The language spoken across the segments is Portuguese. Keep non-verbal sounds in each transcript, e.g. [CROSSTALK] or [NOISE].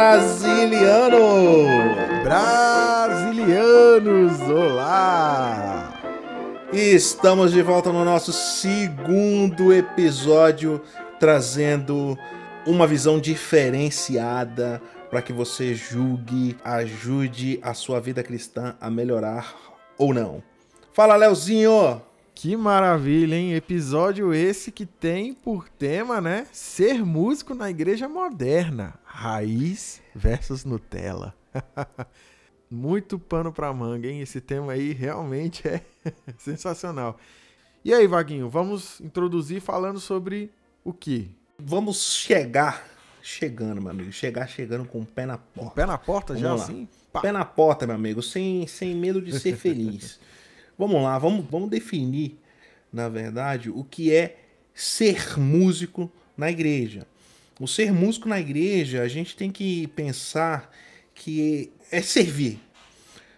brasiliano! Brasilianos, olá! Estamos de volta no nosso segundo episódio, trazendo uma visão diferenciada para que você julgue, ajude a sua vida cristã a melhorar ou não. Fala, Leozinho! Que maravilha, hein? Episódio esse que tem por tema, né? Ser músico na igreja moderna. Raiz versus Nutella. [LAUGHS] Muito pano pra manga, hein? Esse tema aí realmente é [LAUGHS] sensacional. E aí, Vaguinho, vamos introduzir falando sobre o que? Vamos chegar chegando, meu amigo. Chegar chegando com o pé na porta. Com o pé na porta já assim? Pá. Pé na porta, meu amigo, sem, sem medo de ser feliz. [LAUGHS] Vamos lá, vamos, vamos definir, na verdade, o que é ser músico na igreja. O ser músico na igreja, a gente tem que pensar que é servir.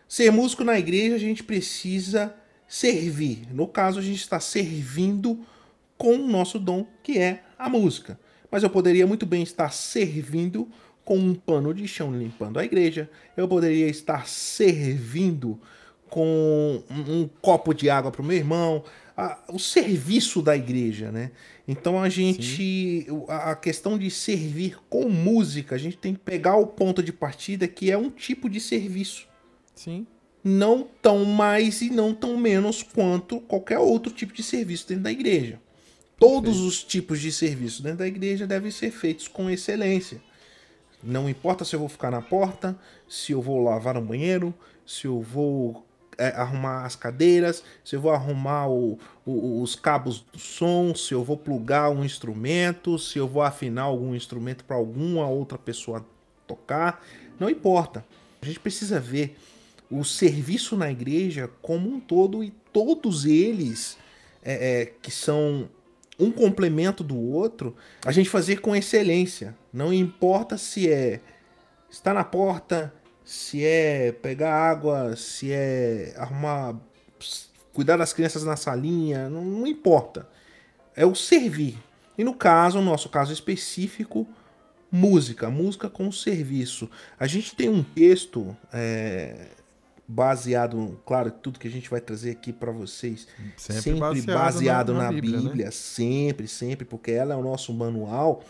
Ser músico na igreja, a gente precisa servir. No caso, a gente está servindo com o nosso dom, que é a música. Mas eu poderia muito bem estar servindo com um pano de chão limpando a igreja. Eu poderia estar servindo com um, copo de água para o meu irmão, a, o serviço da igreja, né? Então a gente, a, a questão de servir com música, a gente tem que pegar o ponto de partida que é um tipo de serviço. Sim. Não tão mais e não tão menos quanto qualquer outro tipo de serviço dentro da igreja. Todos os tipos de serviço dentro da igreja devem ser feitos com excelência. Não importa se eu vou ficar na porta, se eu vou lavar no banheiro, se eu vou é, arrumar as cadeiras, se eu vou arrumar o, o, os cabos do som, se eu vou plugar um instrumento, se eu vou afinar algum instrumento para alguma outra pessoa tocar, não importa. A gente precisa ver o serviço na igreja como um todo e todos eles é, é, que são um complemento do outro, a gente fazer com excelência. Não importa se é estar na porta, se é pegar água, se é arrumar, cuidar das crianças na salinha, não, não importa. É o servir. E no caso, no nosso caso específico, música, música com serviço. A gente tem um texto é, baseado, claro, tudo que a gente vai trazer aqui para vocês, sempre, sempre baseado, baseado, na, na, na Bíblia, Bíblia né? sempre, sempre, porque ela é o nosso manual.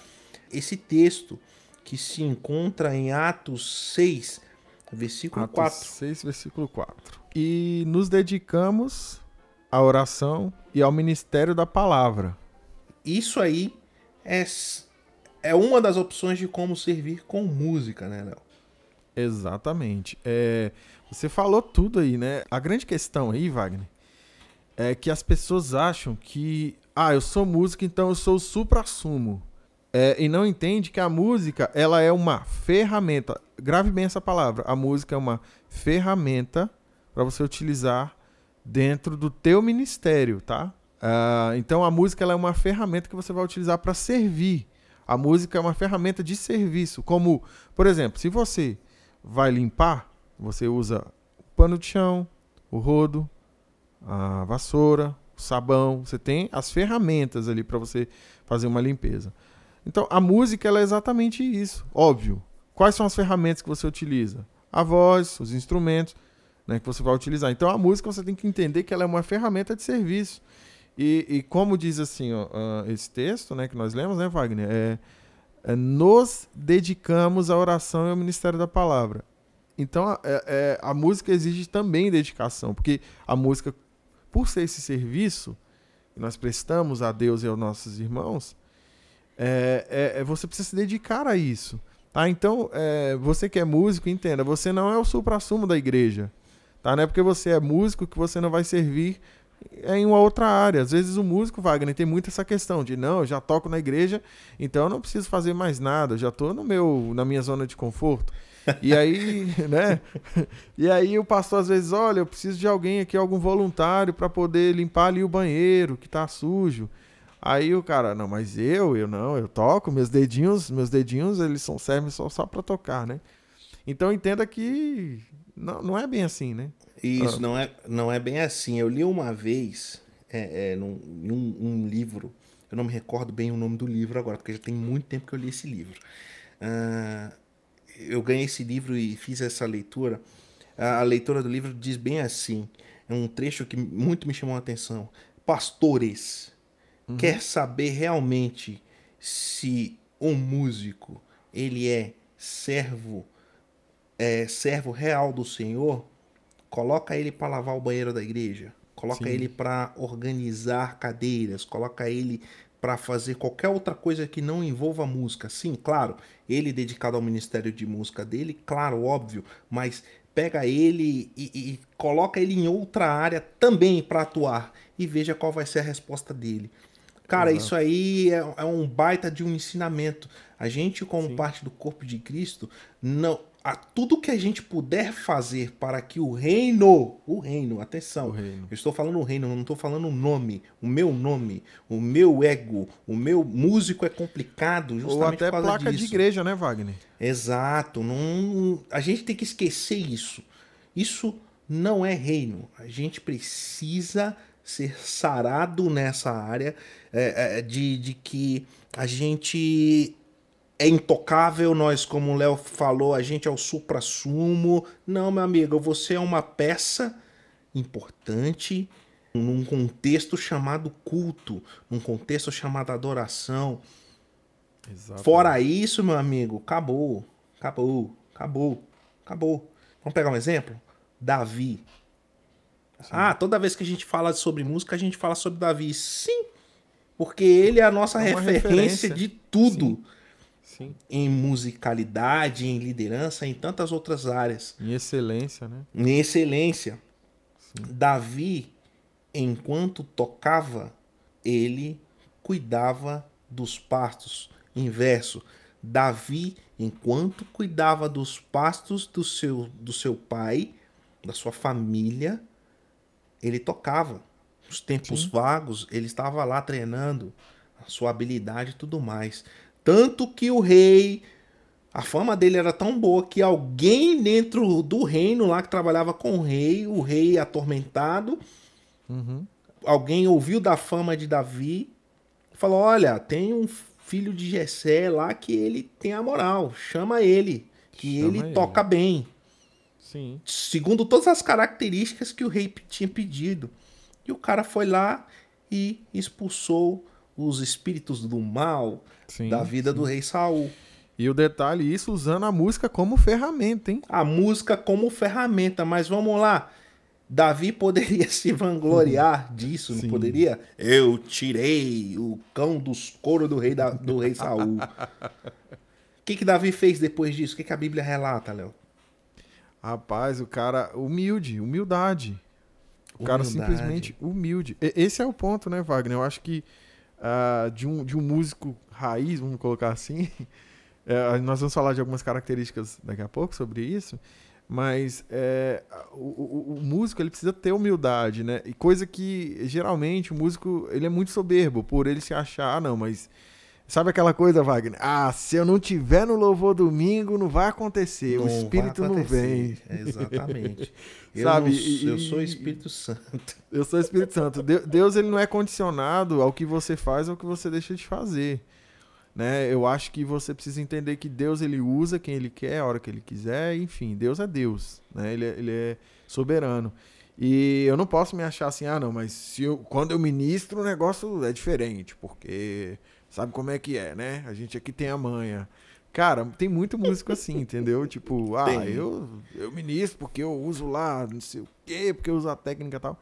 Esse texto que se encontra em Atos 6, Versículo Atos 4. 6, versículo 4. E nos dedicamos à oração e ao ministério da palavra. Isso aí é, é uma das opções de como servir com música, né, Léo? Exatamente. É, você falou tudo aí, né? A grande questão aí, Wagner, é que as pessoas acham que, ah, eu sou músico, então eu sou o supra-sumo é, e não entende que a música ela é uma ferramenta. Grave bem essa palavra. A música é uma ferramenta para você utilizar dentro do teu ministério, tá? Uh, então a música ela é uma ferramenta que você vai utilizar para servir. A música é uma ferramenta de serviço. Como, por exemplo, se você vai limpar, você usa o pano de chão, o rodo, a vassoura, o sabão. Você tem as ferramentas ali para você fazer uma limpeza. Então, a música é exatamente isso. Óbvio. Quais são as ferramentas que você utiliza? A voz, os instrumentos né, que você vai utilizar. Então, a música você tem que entender que ela é uma ferramenta de serviço. E, e como diz assim ó, uh, esse texto né, que nós lemos, né, Wagner? É, é, nos dedicamos à oração e ao ministério da palavra. Então, é, é, a música exige também dedicação, porque a música, por ser esse serviço que nós prestamos a Deus e aos nossos irmãos, é, é, é, você precisa se dedicar a isso. Tá? Então, é, você que é músico, entenda, você não é o supra-sumo da igreja. Tá? Não é porque você é músico que você não vai servir em uma outra área. Às vezes o músico, Wagner, tem muito essa questão de não, eu já toco na igreja, então eu não preciso fazer mais nada, eu já estou no meu, na minha zona de conforto. E aí, [LAUGHS] né? E aí o pastor às vezes, olha, eu preciso de alguém aqui, algum voluntário para poder limpar ali o banheiro que está sujo. Aí o cara, não, mas eu, eu não, eu toco, meus dedinhos, meus dedinhos, eles são, servem só, só para tocar, né? Então entenda que não, não é bem assim, né? Isso, ah. não, é, não é bem assim. Eu li uma vez é, é, num, em um, um, livro, eu não me recordo bem o nome do livro agora, porque já tem muito tempo que eu li esse livro. Uh, eu ganhei esse livro e fiz essa leitura. A, a leitura do livro diz bem assim: é um trecho que muito me chamou a atenção. Pastores, uhum. quer saber realmente se um músico ele é servo, é servo real do Senhor? Coloca ele para lavar o banheiro da igreja, coloca Sim. ele para organizar cadeiras, coloca ele para fazer qualquer outra coisa que não envolva música. Sim, claro, ele dedicado ao ministério de música dele, claro, óbvio, mas pega ele e, e coloca ele em outra área também para atuar e veja qual vai ser a resposta dele. Cara, isso aí é, é, um baita de um ensinamento. A gente, como Sim. parte do corpo de Cristo, não a tudo que a gente puder fazer para que o reino, o reino, atenção, o reino. eu estou falando o reino, não estou falando o nome, o meu nome, o meu ego, o meu músico é complicado justamente Ou até placa disso. de igreja, né, Wagner? Exato, não, a gente tem que esquecer isso. Isso não é reino. A gente precisa ser sarado nessa área é, é, de, de que a gente é intocável, nós, como o Léo falou, a gente é o supra-sumo. Não, meu amigo, você é uma peça importante num contexto chamado culto, num contexto chamado adoração. Exatamente. Fora isso, meu amigo, acabou, acabou, acabou, acabou. Vamos pegar um exemplo? Davi. Sim. Ah, toda vez que a gente fala sobre música, a gente fala sobre Davi. Sim, porque ele é a nossa é referência, referência, de tudo. Sim. Sim. em musicalidade, em liderança, em tantas outras áreas. Em excelência, né? Em excelência. Sim. Davi, enquanto tocava, ele cuidava dos pastos. Inverso, Davi, enquanto cuidava dos pastos do seu, do seu pai, da sua família, ele tocava. Os tempos Sim. vagos, ele estava lá treinando a sua habilidade e tudo mais. Tanto que o rei, a fama dele era tão boa que alguém dentro do reino lá que trabalhava com o rei, o rei atormentado, uhum. alguém ouviu da fama de Davi, falou: Olha, tem um filho de Jessé lá que ele tem a moral, chama ele, que chama ele, ele toca bem. Sim. Segundo todas as características que o rei tinha pedido. E o cara foi lá e expulsou os espíritos do mal sim, da vida sim. do rei Saul. E o detalhe, isso usando a música como ferramenta, hein? A música como ferramenta, mas vamos lá. Davi poderia [LAUGHS] se vangloriar uhum. disso, não poderia? Eu tirei o cão dos coros do rei, da, do rei Saul. [LAUGHS] O que, que Davi fez depois disso? O que, que a Bíblia relata, Léo? Rapaz, o cara humilde, humildade. O humildade. cara simplesmente humilde. Esse é o ponto, né, Wagner? Eu acho que uh, de, um, de um músico raiz, vamos colocar assim. [LAUGHS] É, nós vamos falar de algumas características daqui a pouco sobre isso, mas é, o, o, o, músico ele precisa ter humildade, né? E coisa que geralmente o músico ele é muito soberbo por ele se achar, ah, não, mas Sabe aquela coisa, Wagner? Ah, se eu não tiver no louvor domingo, não vai acontecer. Não o Espírito não vem. exatamente. [LAUGHS] eu Sabe? Não, [LAUGHS] eu sou Espírito Santo. Eu sou Espírito Santo. Deus ele não é condicionado ao que você faz ou ao que você deixa de fazer. Né? Eu acho que você precisa entender que Deus ele usa quem ele quer, a hora que ele quiser, enfim, Deus é Deus, né? Ele, é, ele é soberano. E eu não posso me achar assim, ah, não, mas se eu, quando eu ministro o negócio é diferente, porque Sabe como é que é, né? A gente aqui tem a manha. Cara, tem muito músico assim, entendeu? [LAUGHS] Tipo, ah, eu, eu ministro porque eu uso lá, não sei o quê, porque eu uso a técnica e tal.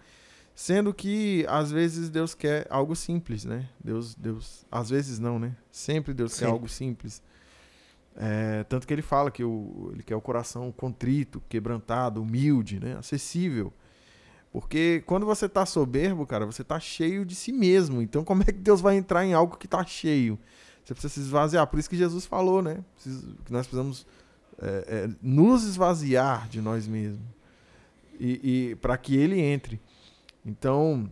Sendo que, às vezes, Deus quer algo simples, né? Deus, Deus, às vezes não, né? Sempre Deus Sempre. quer algo simples. É, tanto que ele fala que o, ele quer o coração contrito, quebrantado, humilde, né? Acessível. Porque quando você tá soberbo, cara, você tá cheio de si mesmo. Então, como é que Deus vai entrar em algo que tá cheio? Você precisa se esvaziar. Por isso que Jesus falou, né? Que nós precisamos é, é, nos esvaziar de nós mesmos. E, e para que ele entre. Então,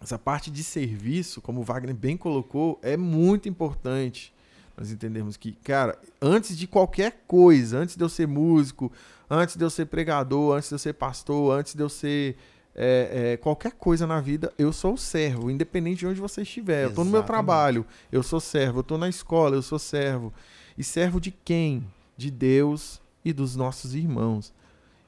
essa parte de serviço, como o Wagner bem colocou, é muito importante. Nós entendemos que, cara, antes de qualquer coisa, antes de eu ser músico, antes de eu ser pregador, antes de eu ser pastor, antes de eu ser é, é, qualquer coisa na vida, eu sou servo, independente de onde você estiver. Exatamente. Eu estou no meu trabalho, eu sou servo. Eu estou na escola, eu sou servo. E servo de quem? de Deus e dos nossos irmãos.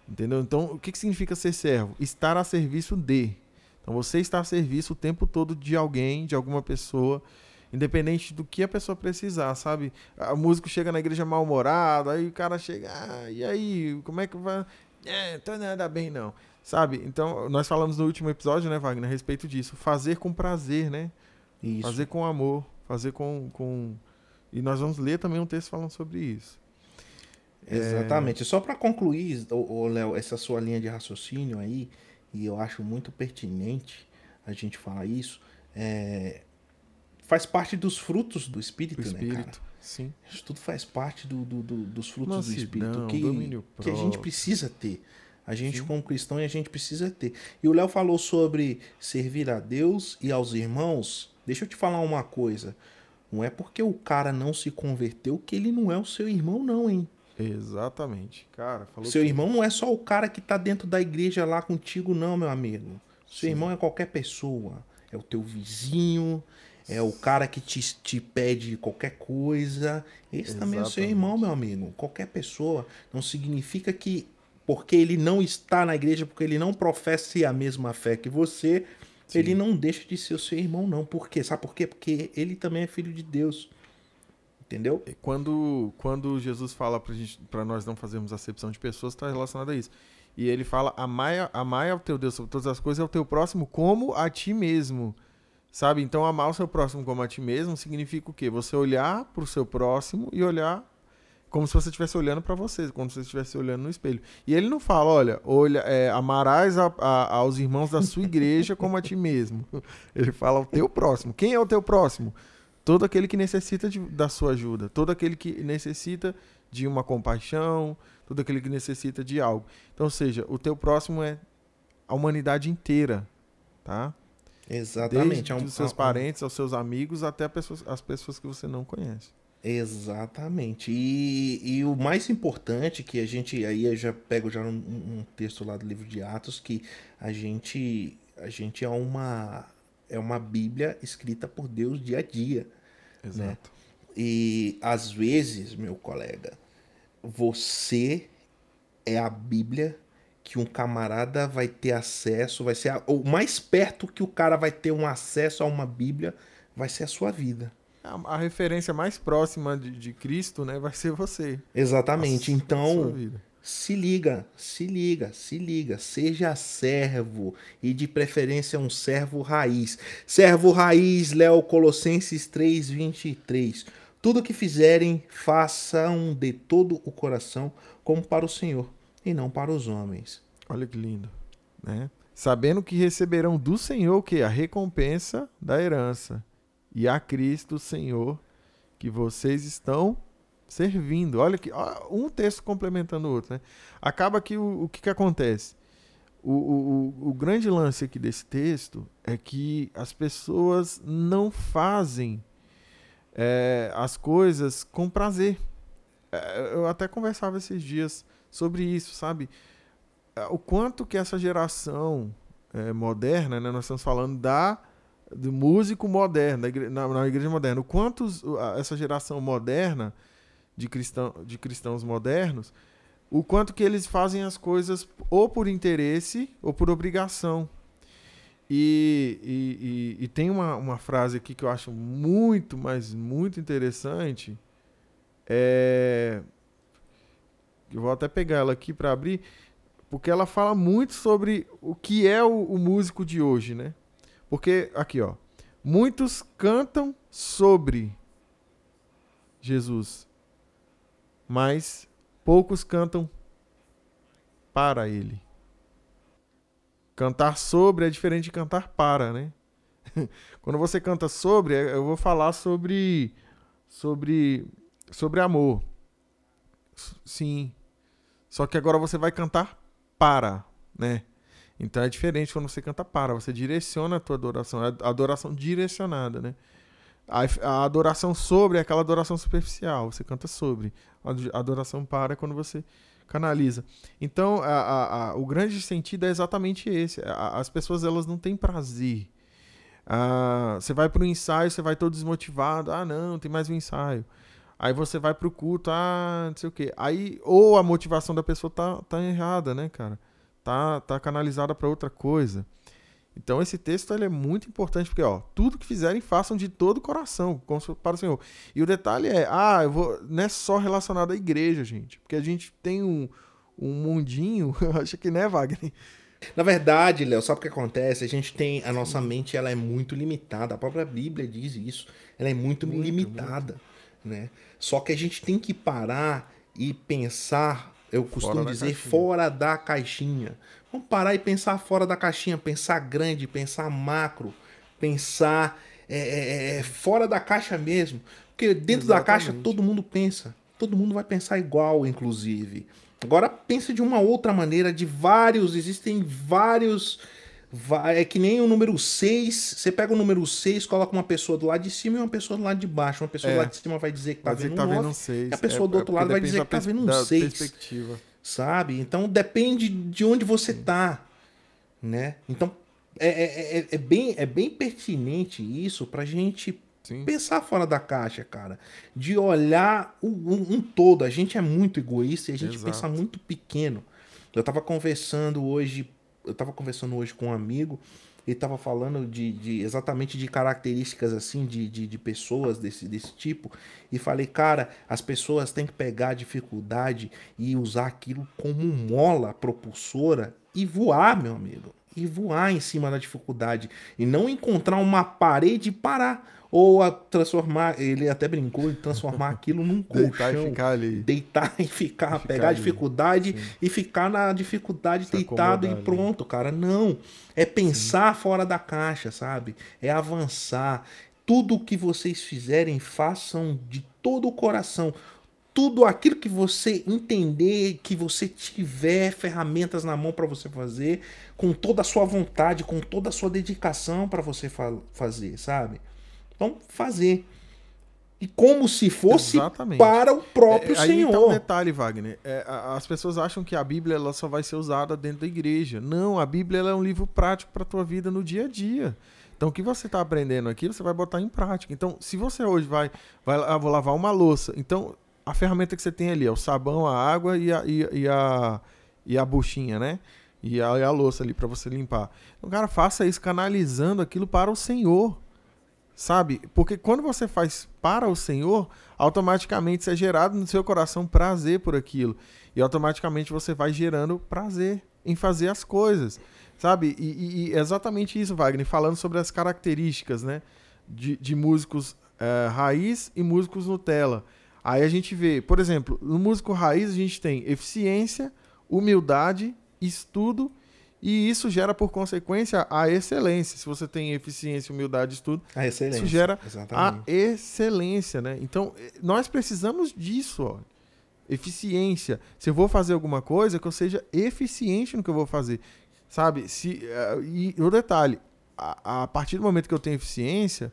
Entendeu? Então, o que, que significa ser servo? Estar a serviço de. Então, você está a serviço o tempo todo de alguém, de alguma pessoa, independente do que a pessoa precisar, sabe? O músico chega na igreja mal-humorado, aí o cara chega, ah, e aí, como é que vai? É, tô nada bem não. Sabe? Então, nós falamos no último episódio, né, Wagner, a respeito disso. Fazer com prazer, né? Isso. Fazer com amor, fazer com, com. E nós vamos ler também um texto falando sobre isso. Exatamente. É... Só para concluir, Léo, essa sua linha de raciocínio aí, e eu acho muito pertinente a gente falar isso, é... faz parte dos frutos do Espírito, do espírito, né, cara? Sim. Isso tudo faz parte do, do, do dos frutos do Espírito que, que a gente precisa ter. A gente, Sim. como cristão, a gente precisa ter. E o Léo falou sobre servir a Deus e aos irmãos. Deixa eu te falar uma coisa. Não é porque o cara não se converteu que ele não é o seu irmão, não, hein? Exatamente. Cara, Seu irmão não é só o cara que tá dentro da igreja lá contigo, não, meu amigo. Seu Sim. irmão é qualquer pessoa. É o teu vizinho, é o cara que te, te pede qualquer coisa. Esse Exatamente. também é o seu irmão, meu amigo. Qualquer pessoa. Não significa que porque ele não está na igreja, porque ele não professa a mesma fé que você, Sim. ele não deixa de ser o seu irmão, não. Por quê? Sabe por quê? Porque ele também é filho de Deus. Entendeu? Quando, quando Jesus fala para nós não fazermos acepção de pessoas, está relacionado a isso. E ele fala: amai, amai ao teu Deus sobre todas as coisas, ao teu próximo como a ti mesmo. Sabe? Então, amar o seu próximo como a ti mesmo significa o quê? Você olhar para o seu próximo e olhar como se você estivesse olhando para você, como se você estivesse olhando no espelho. E ele não fala, olha, olha é, amarás a, a, aos irmãos da sua igreja como a ti mesmo. [LAUGHS] Ele fala o teu próximo. Quem é o teu próximo? Todo aquele que necessita de, da sua ajuda, todo aquele que necessita de uma compaixão, todo aquele que necessita de algo. Então, ou seja, o teu próximo é a humanidade inteira, tá? Exatamente. Desde os seus parentes, aos seus amigos, até pessoas, as pessoas que você não conhece. Exatamente. E, e o mais importante que a gente aí eu já pego já um, um, texto lá do livro de Atos que a gente a gente é uma é uma Bíblia escrita por Deus dia a dia. Né? Exato. Né? E às vezes, meu colega, você é a Bíblia que um camarada vai ter acesso, vai ser a, o mais perto que o cara vai ter um acesso a uma Bíblia vai ser a sua vida. A, a referência mais próxima de, de, Cristo, né, vai ser você. Exatamente. A, então, se liga, se liga, se liga, seja servo e de preferência um servo raiz. Servo raiz, Léo Colossenses 3:23. Tudo que fizerem, façam de todo o coração, como para o Senhor e não para os homens. Olha que lindo, né? Sabendo que receberão do Senhor que a recompensa da herança e a Cristo Senhor que vocês estão servindo. Olha que um texto complementando o outro, né? Acaba que o, o que, que acontece? O, o, o grande lance aqui desse texto é que as pessoas não fazem é, as coisas com prazer. É, eu até conversava esses dias sobre isso, sabe? É, o quanto que essa geração é, moderna, né? Nós estamos falando da do músico moderno, na, na igreja moderna. O quanto essa geração moderna de, cristão, de cristãos modernos, o quanto que eles fazem as coisas ou por interesse ou por obrigação. E, e, e, e, tem uma, uma frase aqui que eu acho muito, mas muito interessante. É... Eu vou até pegar ela aqui para abrir, porque ela fala muito sobre o que é o, o músico de hoje, né? Porque, aqui, ó. Muitos cantam sobre Jesus, mas poucos cantam para ele. Cantar sobre é diferente de cantar para, né? [LAUGHS] Quando você canta sobre, é, eu vou falar sobre sobre sobre amor. Sim. Só que agora você vai cantar para, né? Então é diferente quando você canta para, você direciona a tua adoração, é adoração direcionada, né? A, a adoração sobre é aquela adoração superficial, você canta sobre. A adoração para é quando você canaliza. Então, a, a, a, o grande sentido é exatamente esse. as pessoas elas não têm prazer. Ah, você vai para o ensaio, você vai todo desmotivado. Ah, não, tem mais um ensaio. Aí você vai pro culto, ah, não sei o quê. Aí, ou a motivação da pessoa tá, tá errada, né, cara? Tá, tá canalizada para outra coisa. Então esse texto ele é muito importante porque ó, tudo que fizerem façam de todo o coração para o Senhor. E o detalhe é, ah, eu vou, não é só relacionado à igreja, gente, porque a gente tem um, um mundinho, [LAUGHS] acho que né, Wagner. Na verdade, Léo, sabe o que acontece? A gente tem a nossa mente, ela é muito limitada. A própria Bíblia diz isso. Ela é muito, muito limitada, muito. né? Só que a gente tem que parar e pensar, eu costumo fora dizer, fora da caixinha. Vamos parar e pensar fora da caixinha, pensar grande, pensar macro, pensar é, é, é, fora da caixa mesmo. Porque dentro Exatamente. da caixa todo mundo pensa. Todo mundo vai pensar igual, inclusive. Agora pense de uma outra maneira, de vários, existem vários. É que nem o número 6. Você pega o número 6, coloca uma pessoa do lado de cima e uma pessoa do lado de baixo. Uma pessoa é. do lado de cima vai dizer que tá vendo, que tá um vendo um 6. E a pessoa é, do outro lado vai dizer que tá vendo um 6. Perspectiva sabe? Então depende de onde você tá, né? Então é, é, é, é bem, é bem pertinente isso pra gente Sim. pensar fora da caixa, cara. De olhar um, um, todo. A gente é muito egoísta e a gente Exato. pensa muito pequeno. Eu tava conversando hoje, eu tava conversando hoje com um amigo ele estava falando de, de, exatamente de características assim de, de, de, pessoas desse, desse tipo e falei cara as pessoas têm que pegar a dificuldade e usar aquilo como mola propulsora e voar meu amigo e voar em cima da dificuldade e não encontrar uma parede e parar ou a transformar, ele até brincou de transformar aquilo num colchão. [LAUGHS] Deitar e ficar ali. Deitar e ficar, ficar pegar ali. a dificuldade Sim. e ficar na dificuldade Se deitado e pronto, ali. cara. Não. É pensar Sim. fora da caixa, sabe? É avançar. Tudo que vocês fizerem, façam de todo o coração tudo aquilo que você entender, que você tiver ferramentas na mão para você fazer, com toda a sua vontade, com toda a sua dedicação para você fa fazer, sabe? Então, fazer. E como se fosse Exatamente. para o próprio é, Senhor. Aí tá um detalhe, Wagner. É, as pessoas acham que a Bíblia ela só vai ser usada dentro da igreja. Não, a Bíblia é um livro prático para a tua vida no dia a dia. Então, o que você está aprendendo aqui, você vai botar em prática. Então, se você hoje vai, vai ah, vou lavar uma louça, então a ferramenta que você tem ali é o sabão, a água e a, e, e a, e a buchinha, né? E a, e a louça ali para você limpar. Então, cara, faça isso canalizando aquilo para o Senhor. Sabe? Porque quando você faz para o Senhor, automaticamente é gerado no seu coração prazer por aquilo. E automaticamente você vai gerando prazer em fazer as coisas. Sabe? E, e, e exatamente isso, Wagner, falando sobre as características né? de, de músicos é, raiz e músicos Nutella. Aí a gente vê, por exemplo, no músico raiz a gente tem eficiência, humildade, estudo e isso gera, por consequência, a excelência. Se você tem eficiência, humildade, estudo, a excelência. isso gera Exatamente. a excelência, né? Então, nós precisamos disso, ó. Eficiência. Se eu vou fazer alguma coisa, que eu seja eficiente no que eu vou fazer. Sabe? Se, uh, e o detalhe, a, a partir do momento que eu tenho eficiência,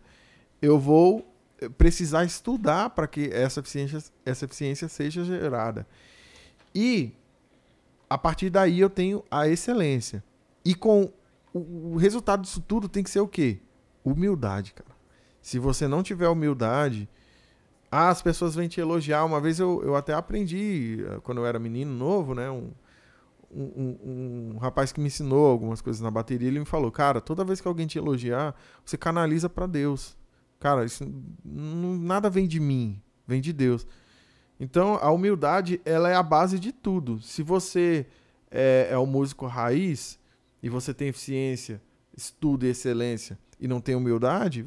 eu vou precisar estudar para que essa eficiência, essa eficiência seja gerada. E a partir daí eu tenho a excelência. E com o, o resultado disso tudo tem que ser o quê? Humildade, cara. Se você não tiver humildade, ah, as pessoas vêm te elogiar. Uma vez eu, eu até aprendi, eh, quando eu era menino novo, né? Um, um, um, um, rapaz que me ensinou algumas coisas na bateria, ele me falou, cara, toda vez que alguém te elogiar, você canaliza para Deus. Cara, isso não, nada vem de mim, vem de Deus. Então, a humildade, ela é a base de tudo. Se você é, é um músico raiz e você tem eficiência, estudo e excelência e não tem humildade,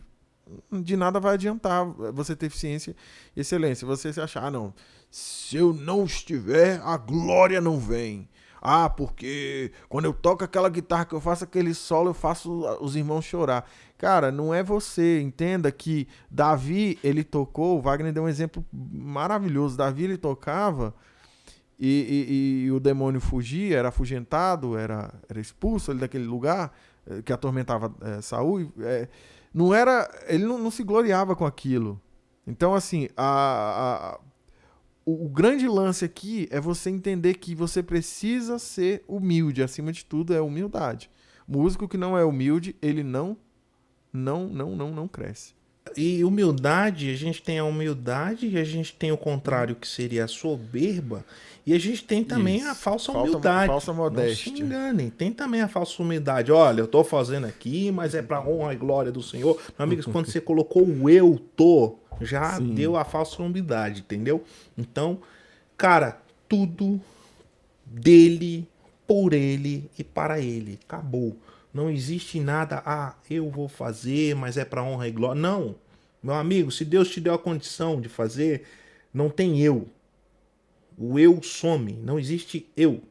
de nada vai adiantar você ter eficiência e excelência. Você se achar, ah, não, se eu não estiver, a glória não vem. Ah, porque quando eu toco aquela guitarra que eu faço aquele solo, eu faço os irmãos chorar. Cara, não é você. Entenda que Davi, ele tocou, Wagner deu um exemplo maravilhoso. Davi, ele tocava e, e, e o demônio fugia, era afugentado, era, era expulso ali daquele lugar eh, que atormentava é, Saul. É, não era, ele não, não, se gloriava com aquilo. Então, assim, a, a o, o, grande lance aqui é você entender que você precisa ser humilde. Acima de tudo, é humildade. Músico que não é humilde, ele não não, não, não, não cresce. E humildade, a gente tem a humildade e a gente tem o contrário, que seria a soberba. E a gente tem também Isso. a falsa Falta- humildade. falsa modéstia. Não se enganem. Tem também a falsa humildade. Olha, eu tô fazendo aqui, mas é pra honra e glória do Senhor. Meu amigo, [LAUGHS] quando você colocou o eu tô, já Sim. deu a falsa humildade, entendeu? Então, cara, tudo dele, por ele e para ele. Acabou. Não existe nada, ah, eu vou fazer, mas é para honra e glória. Não. Meu amigo, se Deus te deu a condição de fazer, não tem eu. O eu some, não existe eu.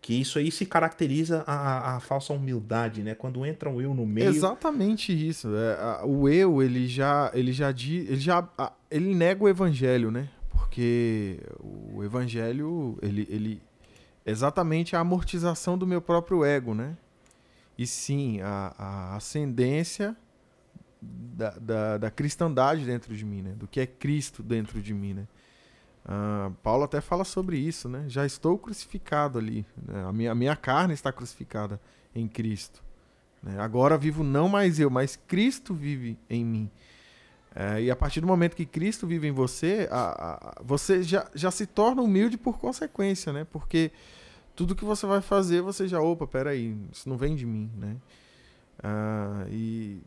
Que isso aí se caracteriza a, a- falsa humildade, né? Quando entra o eu no meio. Exatamente isso. É, o eu, ele já, ele já diz, ele já, ele nega o evangelho, né? Porque o evangelho, ele, ele exatamente a amortização do meu próprio ego, né? E sim, a, a ascendência da, da, da cristandade dentro de mim, né? Do que é Cristo dentro de mim, né? Ah, Paulo até fala sobre isso, né? Já estou crucificado ali. né? A, minha, a minha carne está crucificada em Cristo. né? Agora vivo não mais eu, mas Cristo vive em mim. É, e a partir do momento que Cristo vive em você, a- a- você já, já se torna humilde por consequência, né? Porque tudo que você vai fazer, você já, opa, peraí, isso não vem de mim, né? Ah, e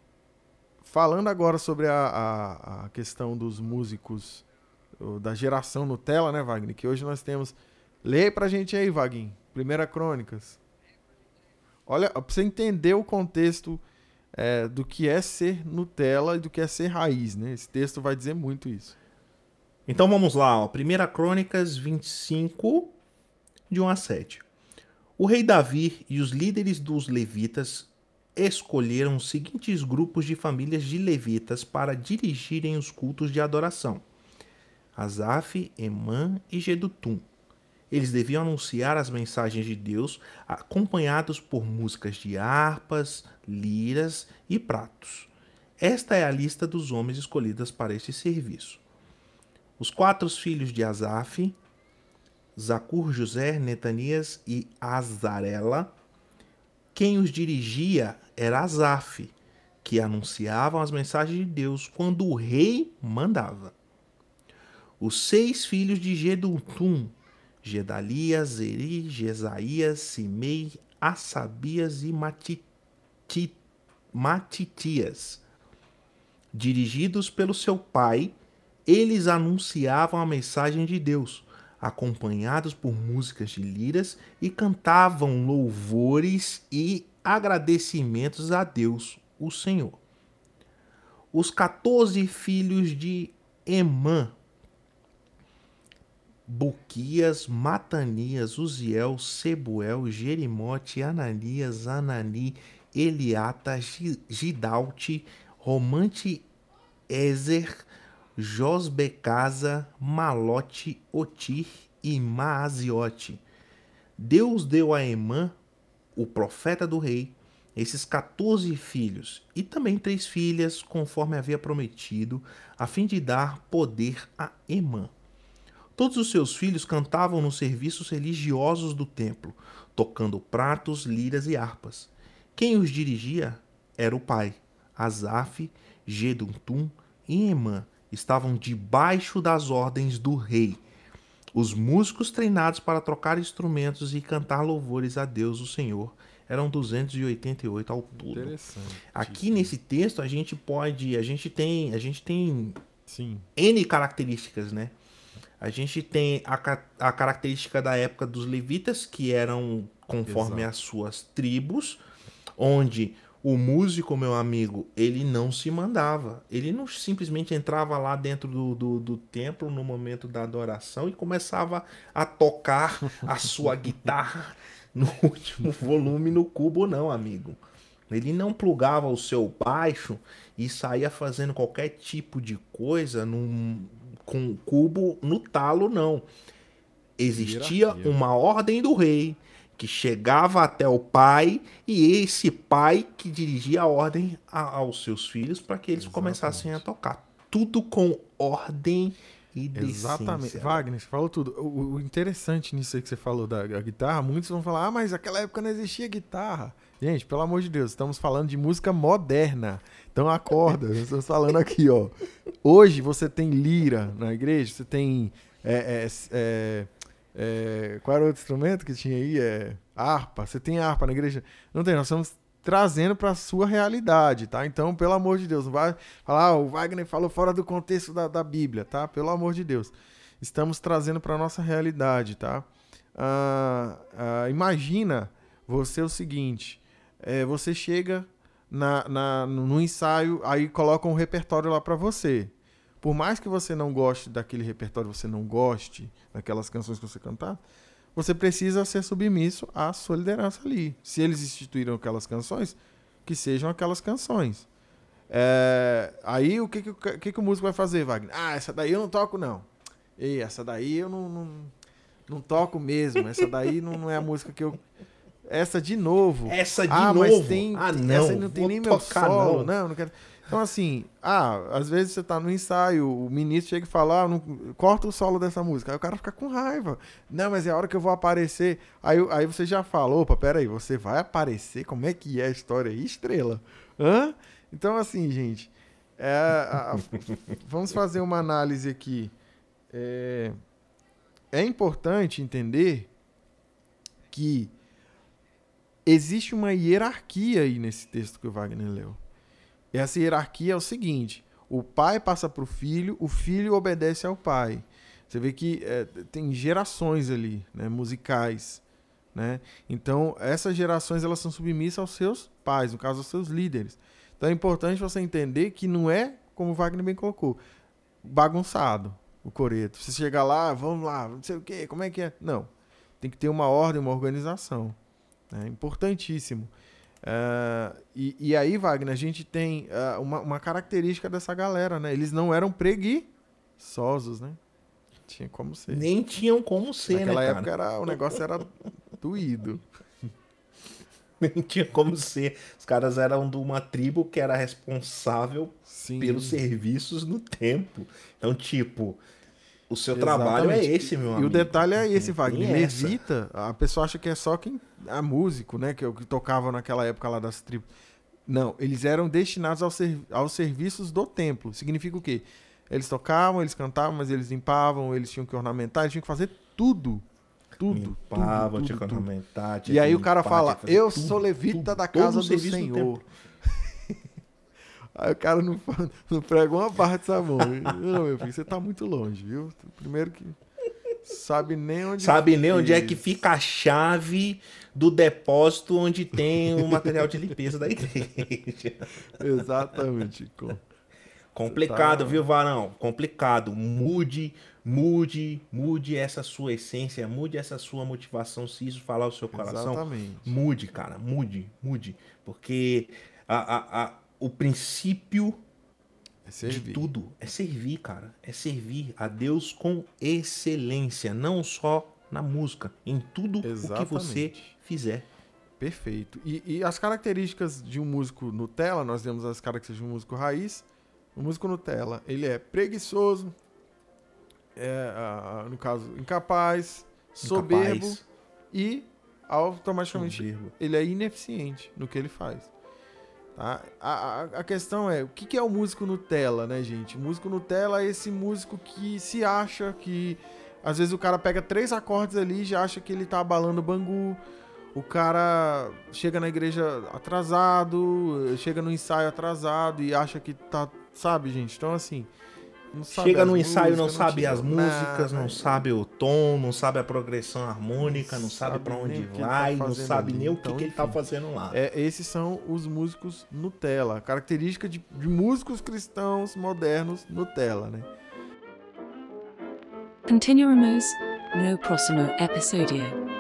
falando agora sobre a, a, a questão dos músicos da geração Nutella, né, Wagner? Que hoje nós temos. Aí pra gente aí, Vaguinho. Primeira Crônicas. Olha, pra você entender o contexto é, do que é ser Nutella e do que é ser raiz, né? Esse texto vai dizer muito isso. Então vamos lá, ó. 1 Crônicas 25, de 1 a 7. O rei Davi e os líderes dos levitas escolheram os seguintes grupos de famílias de levitas para dirigirem os cultos de adoração: Asaf, Emã e Gedutum. Eles deviam anunciar as mensagens de Deus, acompanhados por músicas de harpas, liras e pratos. Esta é a lista dos homens escolhidos para este serviço. Os quatro filhos de Asaf, Zacur, José, Netanias e Azarela. Quem os dirigia era Asaf, que anunciavam as mensagens de Deus quando o rei mandava. Os seis filhos de Gedutum, Gedalias, Eri, Jesaías, Simei, Assabias e Matiti- Matitias. Dirigidos pelo seu pai, eles anunciavam a mensagem de Deus, acompanhados por músicas de liras e cantavam louvores e agradecimentos a Deus, o Senhor. Os 14 filhos de Emã, Buquias, Matanias, Uziel, Sebuel, Jerimote, Ananias, Anani, Eliata, Gi- Gidalte, Romante, Ezer, Josbecasa, Malote, Otir e Maaziote. Deus deu a Emã, o profeta do rei, esses 14 filhos e também três filhas, conforme havia prometido, a fim de dar poder a Emã. Todos os seus filhos cantavam nos serviços religiosos do templo, tocando pratos, liras e harpas. Quem os dirigia era o pai. Asaf, Geduntum e Emã estavam debaixo das ordens do rei. Os músicos treinados para trocar instrumentos e cantar louvores a Deus, o Senhor, eram 288 ao todo. Interessante. Aqui nesse texto a gente pode, a gente tem, a gente tem Sim. N características, né? A gente tem a, a característica da época dos levitas, que eram conforme Exato. as suas tribos, onde o músico, meu amigo, ele não se mandava. Ele não simplesmente entrava lá dentro do, do, do templo no momento da adoração e começava a tocar a sua [LAUGHS] guitarra no último [LAUGHS] volume no cubo, não, amigo. Ele não plugava o seu baixo e saía fazendo qualquer tipo de coisa num, com o cubo no talo, não. Existia uma ordem do rei que chegava até o pai e esse pai que dirigia a ordem a- aos seus filhos para que eles começassem a tocar. Tudo com ordem e decência. Exatamente. Wagner, você falou tudo. O, o interessante nisso aí que você falou da, da guitarra, muitos vão falar, ah, mas naquela época não existia guitarra. Gente, pelo amor de Deus, estamos falando de música moderna. Então acorda, estamos falando aqui, ó. Hoje você tem lira na igreja, você tem. É, é, é, é, qual era o outro instrumento que tinha aí? É, harpa. Você tem harpa na igreja? Não tem, nós estamos trazendo para a sua realidade, tá? Então, pelo amor de Deus, não vai falar, ah, o Wagner falou fora do contexto da, da Bíblia, tá? Pelo amor de Deus. Estamos trazendo para nossa realidade, tá? Ah, ah, imagina você o seguinte: é, você chega na, na, no ensaio, aí coloca um repertório lá para você. Por mais que você não goste daquele repertório, você não goste daquelas canções que você cantar, você precisa ser submisso à sua liderança ali. Se eles instituíram aquelas canções, que sejam aquelas canções. É, aí o que, que, que, que, o músico vai fazer, Wagner? Ah, essa daí eu não toco, não. Ei, essa daí eu não, não, não toco mesmo. Essa daí não, não é a música que eu, essa de novo. Essa de ah, novo. Mas tem, ah, não. Essa não tem nem meu solo. Não. não, não quero. Então, assim, ah, às vezes você tá no ensaio, o ministro chega e fala, ah, não, corta o solo dessa música. Aí o cara fica com raiva. Não, mas é a hora que eu vou aparecer. Aí, aí você já falou, opa, peraí, você vai aparecer? Como é que é a história estrela? Hã? Então, assim, gente, é, a, a, vamos fazer uma análise aqui. É, é importante entender que existe uma hierarquia aí nesse texto que o Wagner leu. Essa hierarquia é o seguinte: o pai passa para o filho, o filho obedece ao pai. Você vê que é, tem gerações ali, né, musicais, né? Então essas gerações elas são submissas aos seus pais, no caso aos seus líderes. Então é importante você entender que não é como o Wagner bem colocou, bagunçado o coreto. Você chega lá, vamos lá, não sei o quê, como é que é? Não, tem que ter uma ordem, uma organização. É importantíssimo. Uh, e, e, aí, Wagner, a gente tem uh, uma, uma, característica dessa galera, né? Eles não eram preguiçosos, né? Tinha como ser. Nem tinham como ser, Naquela né, época era, o negócio era doído. [LAUGHS] Nem tinha como ser. Os caras eram de uma tribo que era responsável Sim. pelos serviços no tempo. Então, tipo, o seu Exatamente. trabalho é esse, meu amigo. E o detalhe é esse, Wagner. Levita, a pessoa acha que é só quem. A músico, né? Que, que tocava naquela época lá das tribos. Não, eles eram destinados aos, ser, aos serviços do templo. Significa o quê? Eles tocavam, eles cantavam, mas eles limpavam, eles tinham que ornamentar, eles tinham que fazer tudo. Tudo. Limpavam, tudo, tinha que ornamentar. Tinha e aí o cara fala: Eu sou levita tudo, da casa do Senhor. Aí o cara não, não prega uma barra de sabão. Não, meu filho, você tá muito longe, viu? Primeiro que sabe nem onde sabe nem onde é que fica a chave do depósito onde tem o material de limpeza da igreja. [LAUGHS] Exatamente. Complicado, tá... viu, Varão? Complicado. Mude, mude, mude essa sua essência, mude essa sua motivação, se isso falar o seu coração. Exatamente. Mude, cara, mude, mude. Porque a, a, a o princípio é de tudo é servir, cara. É servir a Deus com excelência, não só na música, em tudo Exatamente. o que você fizer. Perfeito. E, e, as características de um músico Nutella, nós temos as características de um músico raiz. O músico Nutella, ele é preguiçoso, é, no caso, incapaz, incapaz. soberbo e automaticamente soberbo. ele é ineficiente no que ele faz. Tá? A, a, a, questão é, o que, que é o músico Nutella, né, gente? O músico Nutella é esse músico que se acha que. Às vezes o cara pega três acordes ali e já acha que ele tá abalando o bangu. O cara chega na igreja atrasado, chega no ensaio atrasado e acha que tá. Sabe, gente? Então, assim. Chega no ensaio, não, sabe as músicas, não sabe o tom, não sabe a progressão harmônica, não, sabe, sabe para onde vai, tá não sabe ali. nem o que, então, que ele tá fazendo lá. É, esses são os músicos Nutella, característica de, de músicos cristãos modernos Nutella, né? Continuamos no próximo episódio.